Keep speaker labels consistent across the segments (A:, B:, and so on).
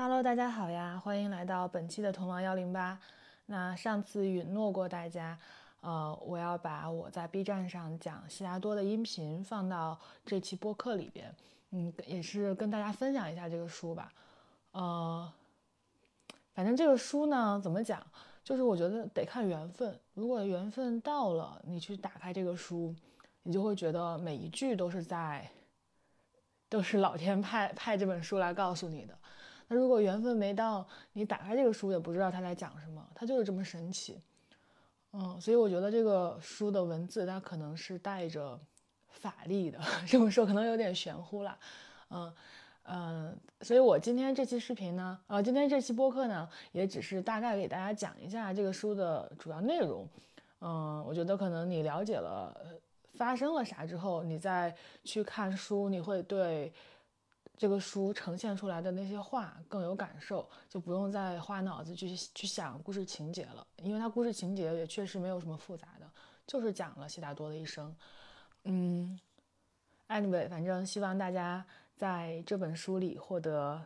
A: Hello，大家好呀，欢迎来到本期的童王幺零八。那上次允诺过大家，呃，我要把我在 B 站上讲悉达多的音频放到这期播客里边，嗯，也是跟大家分享一下这个书吧。呃，反正这个书呢，怎么讲，就是我觉得得看缘分。如果缘分到了，你去打开这个书，你就会觉得每一句都是在，都是老天派派这本书来告诉你的。那如果缘分没到，你打开这个书也不知道他在讲什么，它就是这么神奇。嗯，所以我觉得这个书的文字它可能是带着法力的，这么说可能有点玄乎了。嗯嗯，所以我今天这期视频呢，呃，今天这期播客呢，也只是大概给大家讲一下这个书的主要内容。嗯，我觉得可能你了解了发生了啥之后，你再去看书，你会对。这个书呈现出来的那些话更有感受，就不用再花脑子去去想故事情节了，因为它故事情节也确实没有什么复杂的，就是讲了悉达多的一生。嗯，anyway，反正希望大家在这本书里获得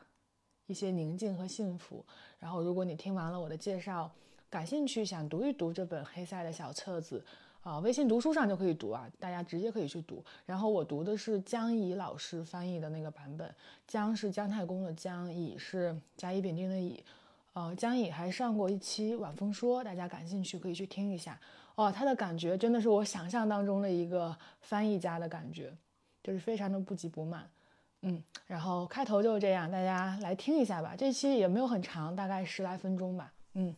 A: 一些宁静和幸福。然后，如果你听完了我的介绍，感兴趣想读一读这本黑塞的小册子。啊，微信读书上就可以读啊，大家直接可以去读。然后我读的是江乙老师翻译的那个版本，江是姜太公的姜，乙是甲乙丙丁的乙。呃，江乙还上过一期晚风说，大家感兴趣可以去听一下。哦，他的感觉真的是我想象当中的一个翻译家的感觉，就是非常的不急不慢。嗯，然后开头就是这样，大家来听一下吧。这期也没有很长，大概十来分钟吧。嗯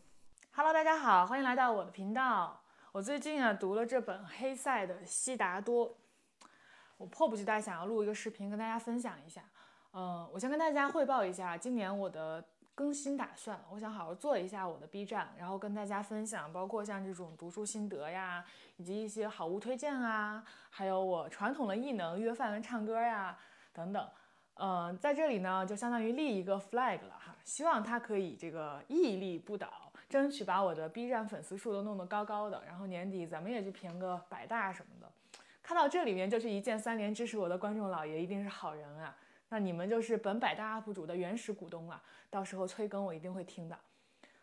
A: ，Hello，大家好，欢迎来到我的频道。我最近啊读了这本黑塞的《悉达多》，我迫不及待想要录一个视频跟大家分享一下。嗯，我先跟大家汇报一下今年我的更新打算。我想好好做一下我的 B 站，然后跟大家分享，包括像这种读书心得呀，以及一些好物推荐啊，还有我传统的异能约饭文唱歌呀等等。嗯，在这里呢就相当于立一个 flag 了哈，希望它可以这个屹立不倒。争取把我的 B 站粉丝数都弄得高高的，然后年底咱们也去评个百大什么的。看到这里面就是一键三连支持我的观众老爷一定是好人啊！那你们就是本百大 UP 主的原始股东啊！到时候催更我一定会听的。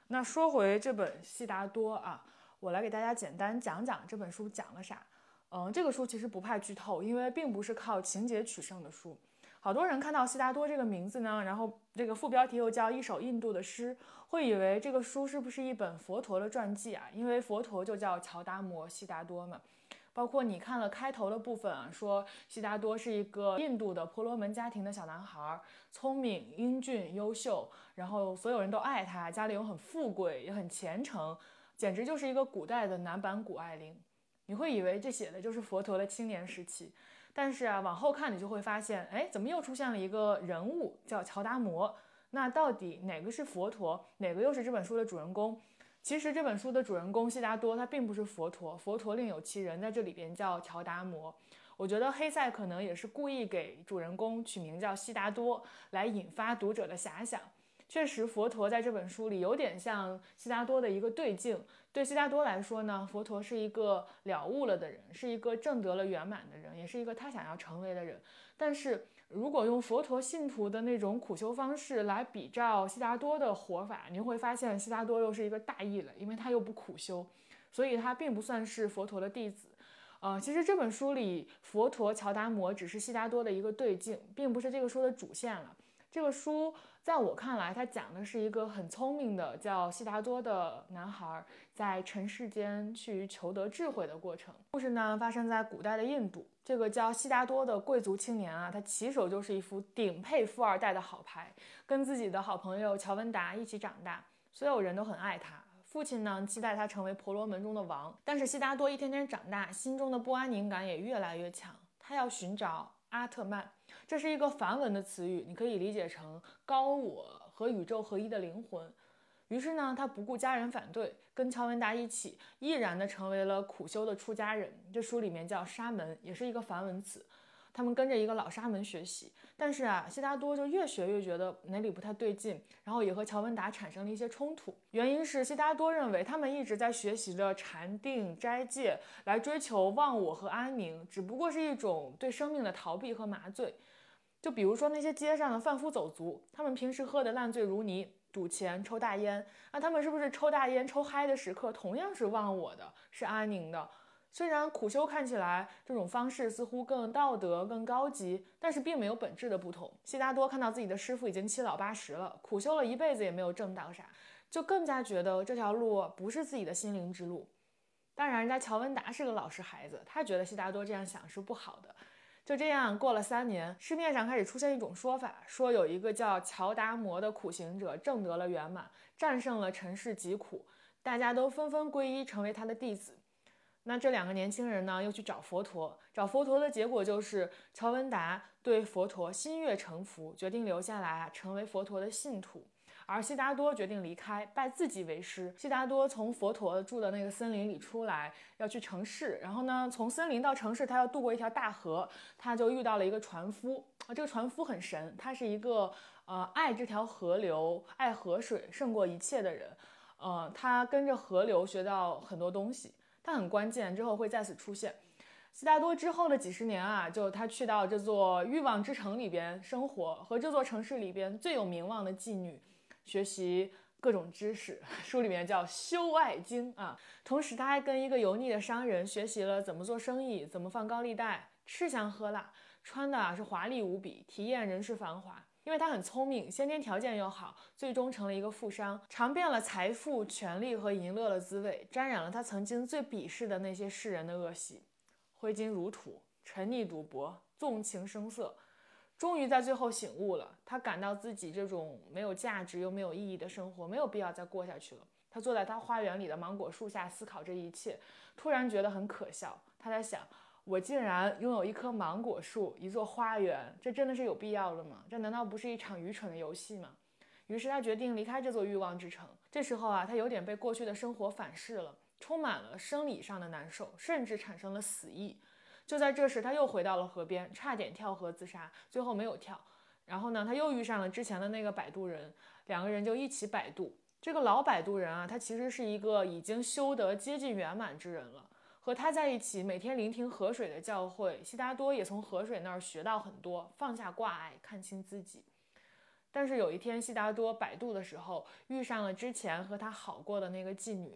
A: 那说回这本《悉达多》啊，我来给大家简单讲讲这本书讲了啥。嗯，这个书其实不怕剧透，因为并不是靠情节取胜的书。好多人看到悉达多这个名字呢，然后这个副标题又叫一首印度的诗，会以为这个书是不是一本佛陀的传记啊？因为佛陀就叫乔达摩悉达多嘛。包括你看了开头的部分啊，说悉达多是一个印度的婆罗门家庭的小男孩，聪明、英俊、优秀，然后所有人都爱他，家里又很富贵，也很虔诚，简直就是一个古代的男版谷爱凌。你会以为这写的就是佛陀的青年时期。但是啊，往后看你就会发现，哎，怎么又出现了一个人物叫乔达摩？那到底哪个是佛陀，哪个又是这本书的主人公？其实这本书的主人公悉达多他并不是佛陀，佛陀另有其人，在这里边叫乔达摩。我觉得黑塞可能也是故意给主人公取名叫悉达多，来引发读者的遐想。确实，佛陀在这本书里有点像悉达多的一个对镜。对悉达多来说呢，佛陀是一个了悟了的人，是一个证得了圆满的人，也是一个他想要成为的人。但是如果用佛陀信徒的那种苦修方式来比照悉达多的活法，你会发现悉达多又是一个大异了，因为他又不苦修，所以他并不算是佛陀的弟子。呃，其实这本书里，佛陀乔达摩只是悉达多的一个对镜，并不是这个书的主线了。这个书在我看来，它讲的是一个很聪明的叫悉达多的男孩在尘世间去求得智慧的过程。故事呢发生在古代的印度，这个叫悉达多的贵族青年啊，他起手就是一副顶配富二代的好牌，跟自己的好朋友乔文达一起长大，所有人都很爱他。父亲呢期待他成为婆罗门中的王，但是悉达多一天天长大，心中的不安宁感也越来越强，他要寻找。阿特曼，这是一个梵文的词语，你可以理解成高我和宇宙合一的灵魂。于是呢，他不顾家人反对，跟乔文达一起，毅然的成为了苦修的出家人。这书里面叫沙门，也是一个梵文词。他们跟着一个老沙门学习，但是啊，悉达多就越学越觉得哪里不太对劲，然后也和乔文达产生了一些冲突。原因是悉达多认为他们一直在学习着禅定斋戒，来追求忘我和安宁，只不过是一种对生命的逃避和麻醉。就比如说那些街上的贩夫走卒，他们平时喝得烂醉如泥，赌钱、抽大烟，那他们是不是抽大烟、抽嗨的时刻同样是忘我的，是安宁的？虽然苦修看起来这种方式似乎更道德、更高级，但是并没有本质的不同。悉达多看到自己的师傅已经七老八十了，苦修了一辈子也没有挣到啥，就更加觉得这条路不是自己的心灵之路。当然，人家乔文达是个老实孩子，他觉得悉达多这样想是不好的。就这样过了三年，市面上开始出现一种说法，说有一个叫乔达摩的苦行者证得了圆满，战胜了尘世疾苦，大家都纷纷皈依成为他的弟子。那这两个年轻人呢，又去找佛陀。找佛陀的结果就是，乔文达对佛陀心悦诚服，决定留下来啊，成为佛陀的信徒。而悉达多决定离开，拜自己为师。悉达多从佛陀住的那个森林里出来，要去城市。然后呢，从森林到城市，他要渡过一条大河，他就遇到了一个船夫。啊，这个船夫很神，他是一个呃爱这条河流、爱河水胜过一切的人。呃，他跟着河流学到很多东西。他很关键，之后会再次出现。悉达多之后的几十年啊，就他去到这座欲望之城里边生活，和这座城市里边最有名望的妓女学习各种知识，书里面叫《修爱经》啊。同时，他还跟一个油腻的商人学习了怎么做生意，怎么放高利贷，吃香喝辣，穿的啊是华丽无比，体验人世繁华。因为他很聪明，先天条件又好，最终成了一个富商，尝遍了财富、权力和淫乐的滋味，沾染了他曾经最鄙视的那些世人的恶习，挥金如土，沉溺赌博，纵情声色，终于在最后醒悟了。他感到自己这种没有价值又没有意义的生活没有必要再过下去了。他坐在他花园里的芒果树下思考这一切，突然觉得很可笑。他在想。我竟然拥有一棵芒果树，一座花园，这真的是有必要的吗？这难道不是一场愚蠢的游戏吗？于是他决定离开这座欲望之城。这时候啊，他有点被过去的生活反噬了，充满了生理上的难受，甚至产生了死意。就在这时，他又回到了河边，差点跳河自杀，最后没有跳。然后呢，他又遇上了之前的那个摆渡人，两个人就一起摆渡。这个老摆渡人啊，他其实是一个已经修得接近圆满之人了。和他在一起，每天聆听河水的教诲，悉达多也从河水那儿学到很多，放下挂碍，看清自己。但是有一天，悉达多摆渡的时候，遇上了之前和他好过的那个妓女。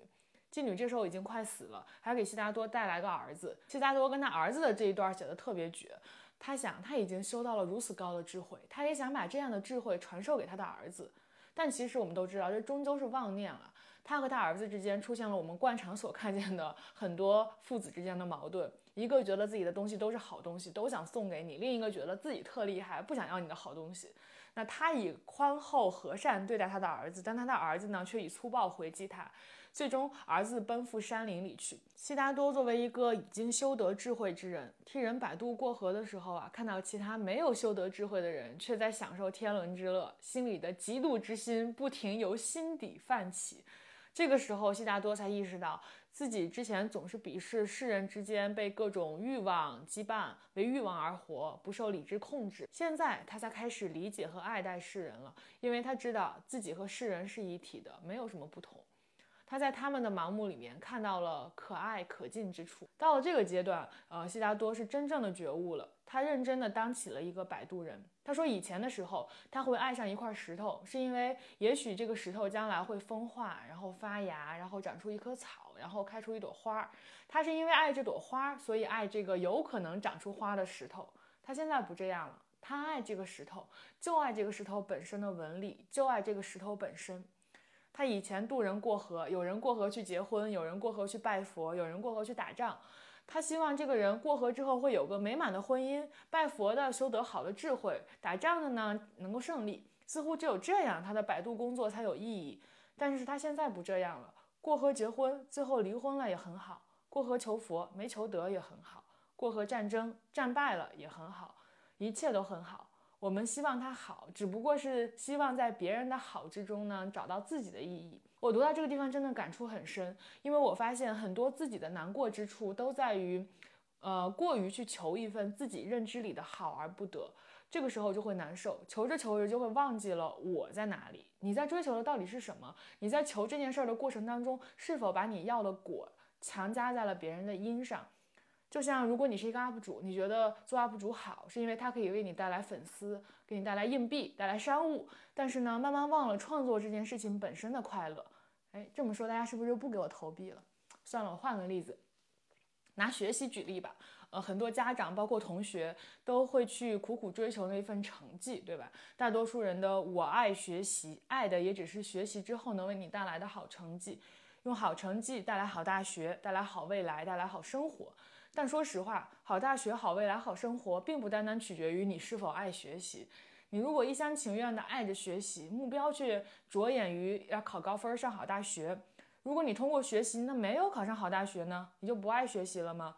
A: 妓女这时候已经快死了，还给悉达多带来个儿子。悉达多跟他儿子的这一段写的特别绝。他想，他已经修到了如此高的智慧，他也想把这样的智慧传授给他的儿子。但其实我们都知道，这终究是妄念了。他和他儿子之间出现了我们惯常所看见的很多父子之间的矛盾，一个觉得自己的东西都是好东西，都想送给你；另一个觉得自己特厉害，不想要你的好东西。那他以宽厚和善对待他的儿子，但他的儿子呢，却以粗暴回击他。最终，儿子奔赴山林里去。悉达多作为一个已经修得智慧之人，替人摆渡过河的时候啊，看到其他没有修得智慧的人却在享受天伦之乐，心里的嫉妒之心不停由心底泛起。这个时候，悉达多才意识到自己之前总是鄙视世人之间被各种欲望羁绊，为欲望而活，不受理智控制。现在他才开始理解和爱戴世人了，因为他知道自己和世人是一体的，没有什么不同。他在他们的盲目里面看到了可爱可敬之处。到了这个阶段，呃，悉达多是真正的觉悟了。他认真的当起了一个摆渡人。他说，以前的时候，他会爱上一块石头，是因为也许这个石头将来会风化，然后发芽，然后长出一棵草，然后开出一朵花。他是因为爱这朵花，所以爱这个有可能长出花的石头。他现在不这样了，他爱这个石头，就爱这个石头本身的纹理，就爱这个石头本身。他以前渡人过河，有人过河去结婚，有人过河去拜佛，有人过河去打仗。他希望这个人过河之后会有个美满的婚姻，拜佛的修得好的智慧，打仗的呢能够胜利。似乎只有这样，他的摆渡工作才有意义。但是他现在不这样了，过河结婚，最后离婚了也很好；过河求佛，没求得也很好；过河战争，战败了也很好，一切都很好。我们希望他好，只不过是希望在别人的好之中呢，找到自己的意义。我读到这个地方真的感触很深，因为我发现很多自己的难过之处都在于，呃，过于去求一份自己认知里的好而不得，这个时候就会难受。求着求着就会忘记了我在哪里，你在追求的到底是什么？你在求这件事儿的过程当中，是否把你要的果强加在了别人的因上？就像如果你是一个 UP 主，你觉得做 UP 主好，是因为它可以为你带来粉丝，给你带来硬币，带来商务。但是呢，慢慢忘了创作这件事情本身的快乐。哎，这么说大家是不是就不给我投币了？算了，我换个例子，拿学习举例吧。呃，很多家长包括同学都会去苦苦追求那一份成绩，对吧？大多数人的我爱学习，爱的也只是学习之后能为你带来的好成绩，用好成绩带来好大学，带来好未来，带来好生活。但说实话，好大学、好未来、好生活，并不单单取决于你是否爱学习。你如果一厢情愿的爱着学习，目标却着眼于要考高分、上好大学，如果你通过学习那没有考上好大学呢？你就不爱学习了吗？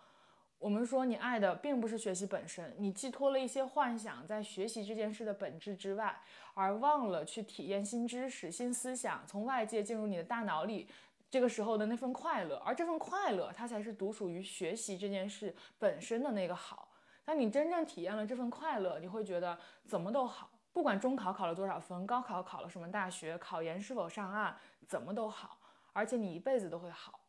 A: 我们说你爱的并不是学习本身，你寄托了一些幻想在学习这件事的本质之外，而忘了去体验新知识、新思想从外界进入你的大脑里。这个时候的那份快乐，而这份快乐，它才是独属于学习这件事本身的那个好。当你真正体验了这份快乐，你会觉得怎么都好，不管中考考了多少分，高考考了什么大学，考研是否上岸，怎么都好，而且你一辈子都会好。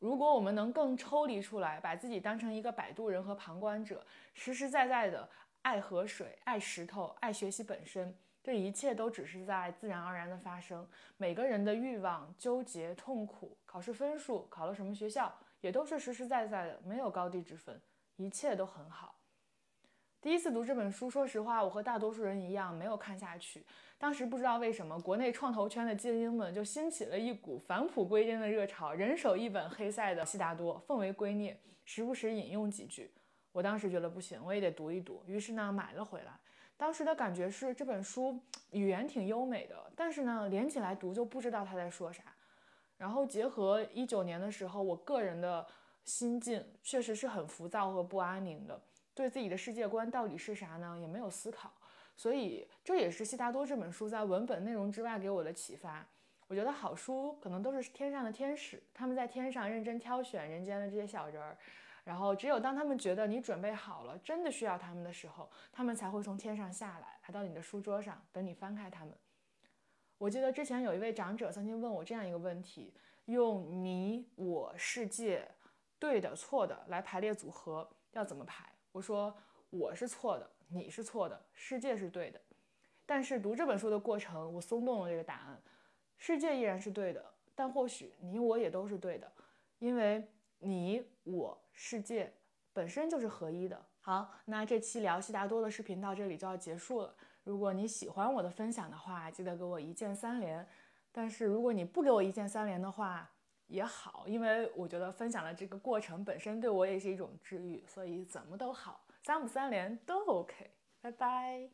A: 如果我们能更抽离出来，把自己当成一个摆渡人和旁观者，实实在在的爱河水、爱石头、爱学习本身。这一切都只是在自然而然的发生。每个人的欲望、纠结、痛苦，考试分数，考了什么学校，也都是实实在在的，没有高低之分，一切都很好。第一次读这本书，说实话，我和大多数人一样，没有看下去。当时不知道为什么，国内创投圈的精英们就兴起了一股返璞归真的热潮，人手一本黑塞的《悉达多》，奉为圭臬，时不时引用几句。我当时觉得不行，我也得读一读，于是呢，买了回来。当时的感觉是这本书语言挺优美的，但是呢，连起来读就不知道他在说啥。然后结合一九年的时候，我个人的心境确实是很浮躁和不安宁的，对自己的世界观到底是啥呢，也没有思考。所以这也是悉达多这本书在文本内容之外给我的启发。我觉得好书可能都是天上的天使，他们在天上认真挑选人间的这些小人儿。然后，只有当他们觉得你准备好了，真的需要他们的时候，他们才会从天上下来，来到你的书桌上，等你翻开他们。我记得之前有一位长者曾经问我这样一个问题：用你、我、世界，对的、错的来排列组合，要怎么排？我说我是错的，你是错的，世界是对的。但是读这本书的过程，我松动了这个答案，世界依然是对的，但或许你我也都是对的，因为。你我世界本身就是合一的。好，那这期聊悉达多的视频到这里就要结束了。如果你喜欢我的分享的话，记得给我一键三连。但是如果你不给我一键三连的话也好，因为我觉得分享的这个过程本身对我也是一种治愈，所以怎么都好，三不三连都 OK。拜拜。